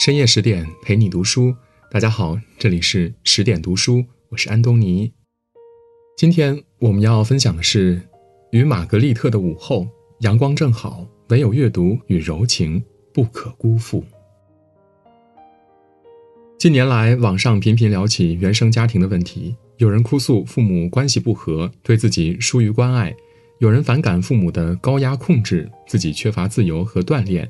深夜十点陪你读书，大家好，这里是十点读书，我是安东尼。今天我们要分享的是与玛格丽特的午后，阳光正好，唯有阅读与柔情不可辜负。近年来，网上频频聊起原生家庭的问题，有人哭诉父母关系不和，对自己疏于关爱；有人反感父母的高压控制，自己缺乏自由和锻炼。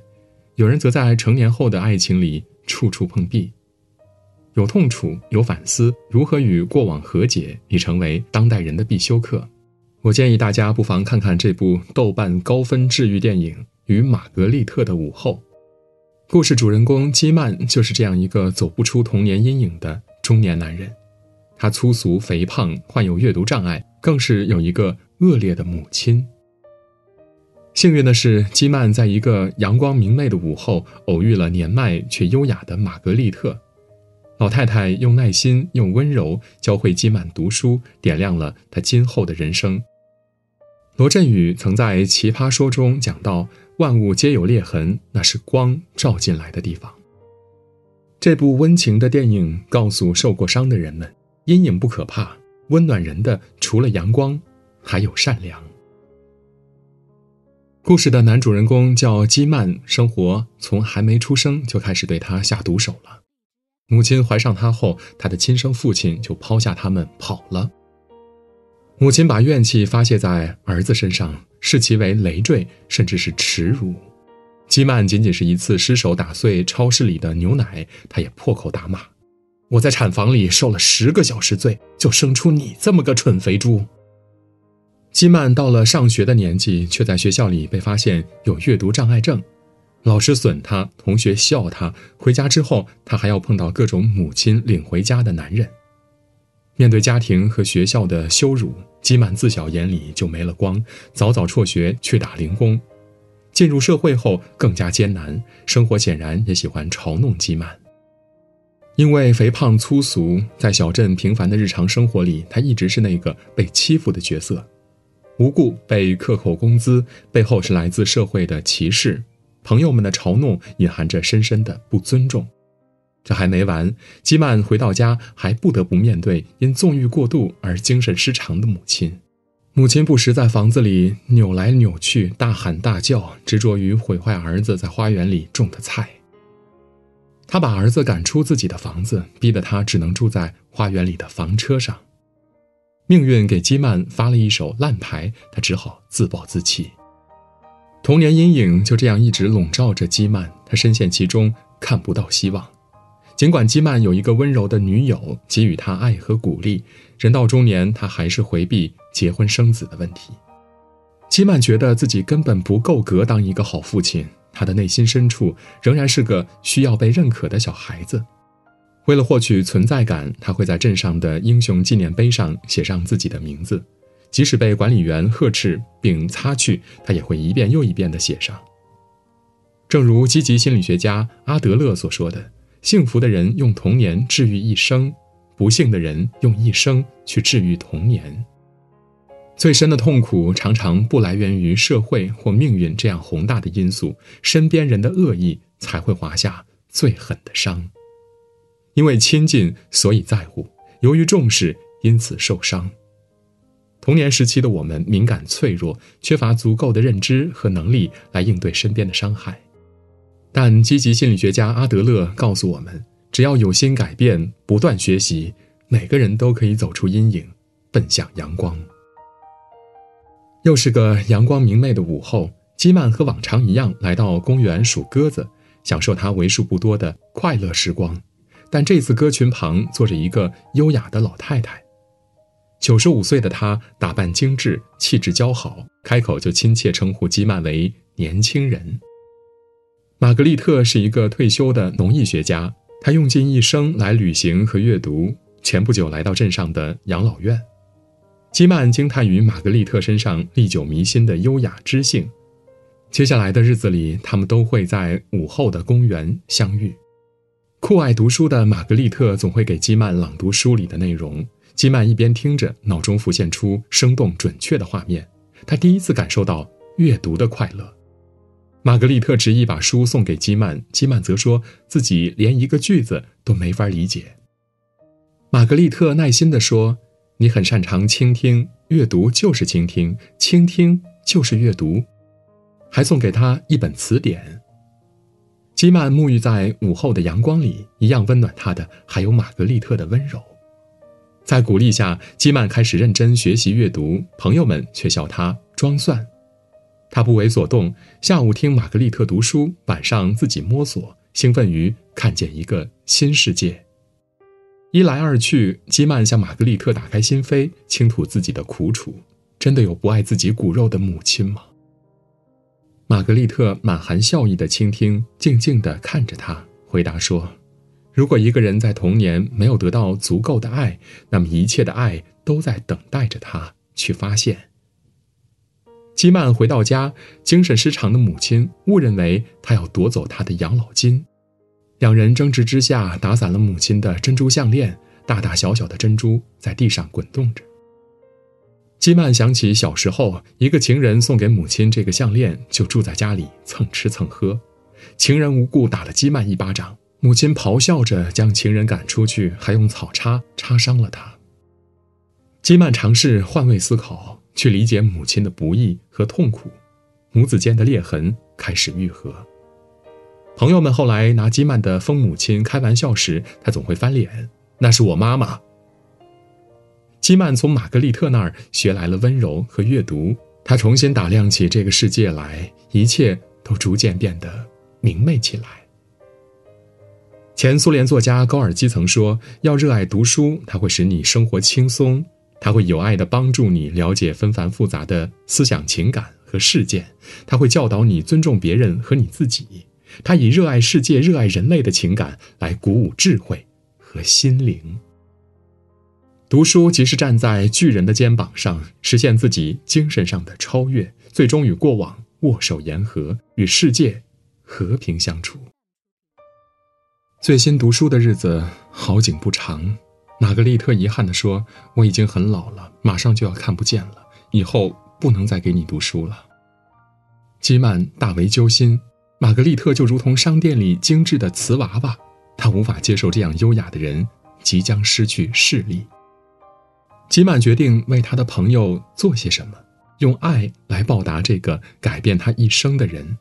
有人则在成年后的爱情里处处碰壁，有痛楚，有反思，如何与过往和解，已成为当代人的必修课。我建议大家不妨看看这部豆瓣高分治愈电影《与玛格丽特的午后》。故事主人公基曼就是这样一个走不出童年阴影的中年男人，他粗俗、肥胖，患有阅读障碍，更是有一个恶劣的母亲。幸运的是，基曼在一个阳光明媚的午后偶遇了年迈却优雅的玛格丽特。老太太用耐心、用温柔教会基曼读书，点亮了他今后的人生。罗振宇曾在《奇葩说》中讲到：“万物皆有裂痕，那是光照进来的地方。”这部温情的电影告诉受过伤的人们：阴影不可怕，温暖人的除了阳光，还有善良。故事的男主人公叫基曼，生活从还没出生就开始对他下毒手了。母亲怀上他后，他的亲生父亲就抛下他们跑了。母亲把怨气发泄在儿子身上，视其为累赘，甚至是耻辱。基曼仅仅是一次失手打碎超市里的牛奶，他也破口大骂：“我在产房里受了十个小时罪，就生出你这么个蠢肥猪。”基曼到了上学的年纪，却在学校里被发现有阅读障碍症，老师损他，同学笑他。回家之后，他还要碰到各种母亲领回家的男人。面对家庭和学校的羞辱，基曼自小眼里就没了光，早早辍学去打零工。进入社会后更加艰难，生活显然也喜欢嘲弄基曼。因为肥胖粗俗，在小镇平凡的日常生活里，他一直是那个被欺负的角色。无故被克扣工资，背后是来自社会的歧视，朋友们的嘲弄，隐含着深深的不尊重。这还没完，基曼回到家还不得不面对因纵欲过度而精神失常的母亲。母亲不时在房子里扭来扭去，大喊大叫，执着于毁坏儿子在花园里种的菜。他把儿子赶出自己的房子，逼得他只能住在花园里的房车上。命运给基曼发了一手烂牌，他只好自暴自弃。童年阴影就这样一直笼罩着基曼，他深陷其中，看不到希望。尽管基曼有一个温柔的女友给予他爱和鼓励，人到中年，他还是回避结婚生子的问题。基曼觉得自己根本不够格当一个好父亲，他的内心深处仍然是个需要被认可的小孩子。为了获取存在感，他会在镇上的英雄纪念碑上写上自己的名字，即使被管理员呵斥并擦去，他也会一遍又一遍地写上。正如积极心理学家阿德勒所说的：“幸福的人用童年治愈一生，不幸的人用一生去治愈童年。最深的痛苦常常不来源于社会或命运这样宏大的因素，身边人的恶意才会划下最狠的伤。”因为亲近，所以在乎；由于重视，因此受伤。童年时期的我们敏感脆弱，缺乏足够的认知和能力来应对身边的伤害。但积极心理学家阿德勒告诉我们，只要有心改变，不断学习，每个人都可以走出阴影，奔向阳光。又是个阳光明媚的午后，基曼和往常一样来到公园数鸽子，享受他为数不多的快乐时光。但这次歌群旁坐着一个优雅的老太太，九十五岁的她打扮精致，气质姣好，开口就亲切称呼基曼为年轻人。玛格丽特是一个退休的农艺学家，她用尽一生来旅行和阅读。前不久来到镇上的养老院，基曼惊叹于玛格丽特身上历久弥新的优雅知性。接下来的日子里，他们都会在午后的公园相遇。酷爱读书的玛格丽特总会给基曼朗读书里的内容，基曼一边听着，脑中浮现出生动准确的画面。他第一次感受到阅读的快乐。玛格丽特执意把书送给基曼，基曼则说自己连一个句子都没法理解。玛格丽特耐心地说：“你很擅长倾听，阅读就是倾听，倾听就是阅读。”还送给他一本词典。基曼沐浴在午后的阳光里，一样温暖他的还有玛格丽特的温柔。在鼓励下，基曼开始认真学习阅读，朋友们却笑他装蒜。他不为所动，下午听玛格丽特读书，晚上自己摸索，兴奋于看见一个新世界。一来二去，基曼向玛格丽特打开心扉，倾吐自己的苦楚。真的有不爱自己骨肉的母亲吗？玛格丽特满含笑意的倾听，静静地看着他，回答说：“如果一个人在童年没有得到足够的爱，那么一切的爱都在等待着他去发现。”基曼回到家，精神失常的母亲误认为他要夺走他的养老金，两人争执之下打散了母亲的珍珠项链，大大小小的珍珠在地上滚动着。基曼想起小时候，一个情人送给母亲这个项链，就住在家里蹭吃蹭喝，情人无故打了基曼一巴掌，母亲咆哮着将情人赶出去，还用草叉插伤了他。基曼尝试换位思考。去理解母亲的不易和痛苦，母子间的裂痕开始愈合。朋友们后来拿基曼的疯母亲开玩笑时，他总会翻脸：“那是我妈妈。”基曼从玛格丽特那儿学来了温柔和阅读，他重新打量起这个世界来，一切都逐渐变得明媚起来。前苏联作家高尔基曾说：“要热爱读书，它会使你生活轻松。”他会有爱地帮助你了解纷繁复杂的思想情感和事件，他会教导你尊重别人和你自己，他以热爱世界、热爱人类的情感来鼓舞智慧和心灵。读书即是站在巨人的肩膀上，实现自己精神上的超越，最终与过往握手言和，与世界和平相处。最新读书的日子好景不长。玛格丽特遗憾地说：“我已经很老了，马上就要看不见了，以后不能再给你读书了。”基曼大为揪心。玛格丽特就如同商店里精致的瓷娃娃，他无法接受这样优雅的人即将失去视力。吉曼决定为他的朋友做些什么，用爱来报答这个改变他一生的人。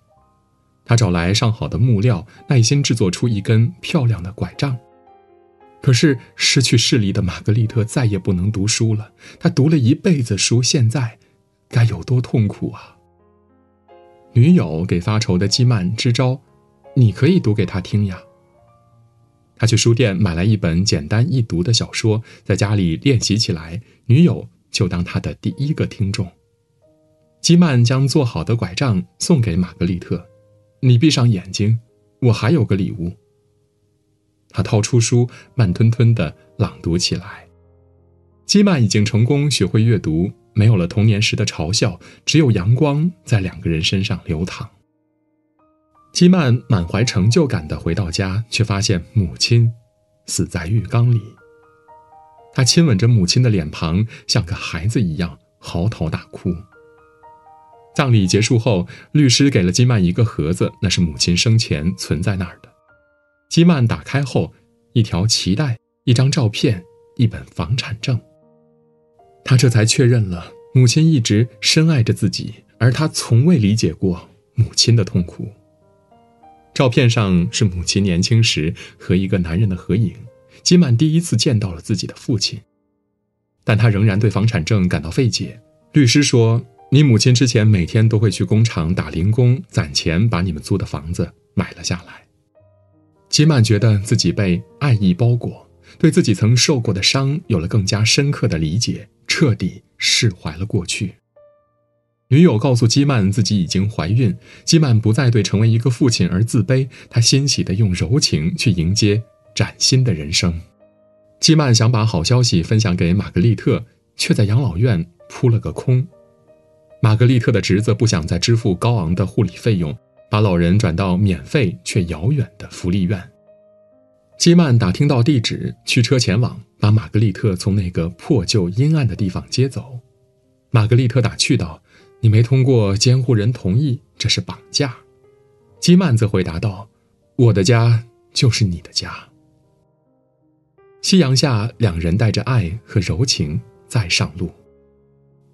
他找来上好的木料，耐心制作出一根漂亮的拐杖。可是失去视力的玛格丽特再也不能读书了。她读了一辈子书，现在该有多痛苦啊！女友给发愁的基曼支招：“你可以读给他听呀。”他去书店买来一本简单易读的小说，在家里练习起来。女友就当他的第一个听众。基曼将做好的拐杖送给玛格丽特：“你闭上眼睛，我还有个礼物。”他掏出书，慢吞吞地朗读起来。基曼已经成功学会阅读，没有了童年时的嘲笑，只有阳光在两个人身上流淌。基曼满怀成就感地回到家，却发现母亲死在浴缸里。他亲吻着母亲的脸庞，像个孩子一样嚎啕大哭。葬礼结束后，律师给了基曼一个盒子，那是母亲生前存在那儿的。基曼打开后，一条脐带，一张照片，一本房产证。他这才确认了母亲一直深爱着自己，而他从未理解过母亲的痛苦。照片上是母亲年轻时和一个男人的合影。基曼第一次见到了自己的父亲，但他仍然对房产证感到费解。律师说：“你母亲之前每天都会去工厂打零工，攒钱把你们租的房子买了下来。”基曼觉得自己被爱意包裹，对自己曾受过的伤有了更加深刻的理解，彻底释怀了过去。女友告诉基曼自己已经怀孕，基曼不再对成为一个父亲而自卑，他欣喜地用柔情去迎接崭新的人生。基曼想把好消息分享给玛格丽特，却在养老院扑了个空。玛格丽特的侄子不想再支付高昂的护理费用。把老人转到免费却遥远的福利院。基曼打听到地址，驱车前往，把玛格丽特从那个破旧阴暗的地方接走。玛格丽特打趣道：“你没通过监护人同意，这是绑架。”基曼则回答道：“我的家就是你的家。”夕阳下，两人带着爱和柔情再上路。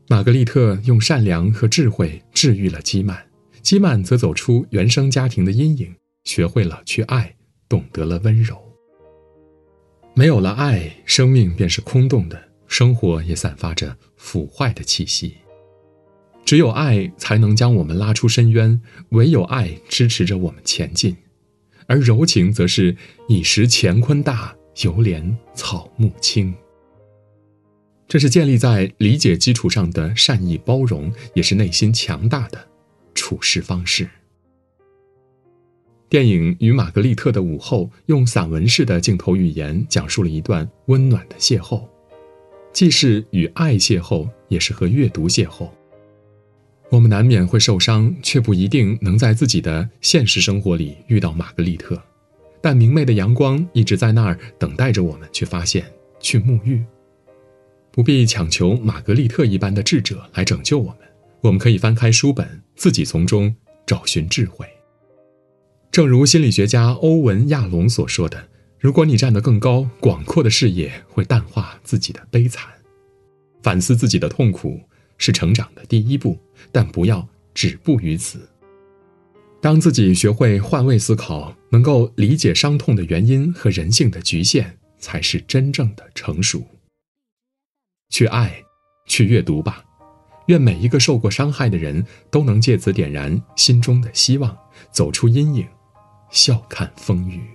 玛格丽特用善良和智慧治愈了基曼，基曼则走出原生家庭的阴影，学会了去爱，懂得了温柔。没有了爱，生命便是空洞的，生活也散发着腐坏的气息。只有爱才能将我们拉出深渊，唯有爱支持着我们前进，而柔情则是一时乾坤大，犹怜草木青。这是建立在理解基础上的善意包容，也是内心强大的处事方式。电影《与玛格丽特的午后》用散文式的镜头语言讲述了一段温暖的邂逅，既是与爱邂逅，也是和阅读邂逅。我们难免会受伤，却不一定能在自己的现实生活里遇到玛格丽特，但明媚的阳光一直在那儿等待着我们去发现、去沐浴。不必强求玛格丽特一般的智者来拯救我们，我们可以翻开书本，自己从中找寻智慧。正如心理学家欧文·亚龙所说的：“如果你站得更高，广阔的视野会淡化自己的悲惨，反思自己的痛苦是成长的第一步，但不要止步于此。当自己学会换位思考，能够理解伤痛的原因和人性的局限，才是真正的成熟。去爱，去阅读吧。愿每一个受过伤害的人都能借此点燃心中的希望，走出阴影。”笑看风雨。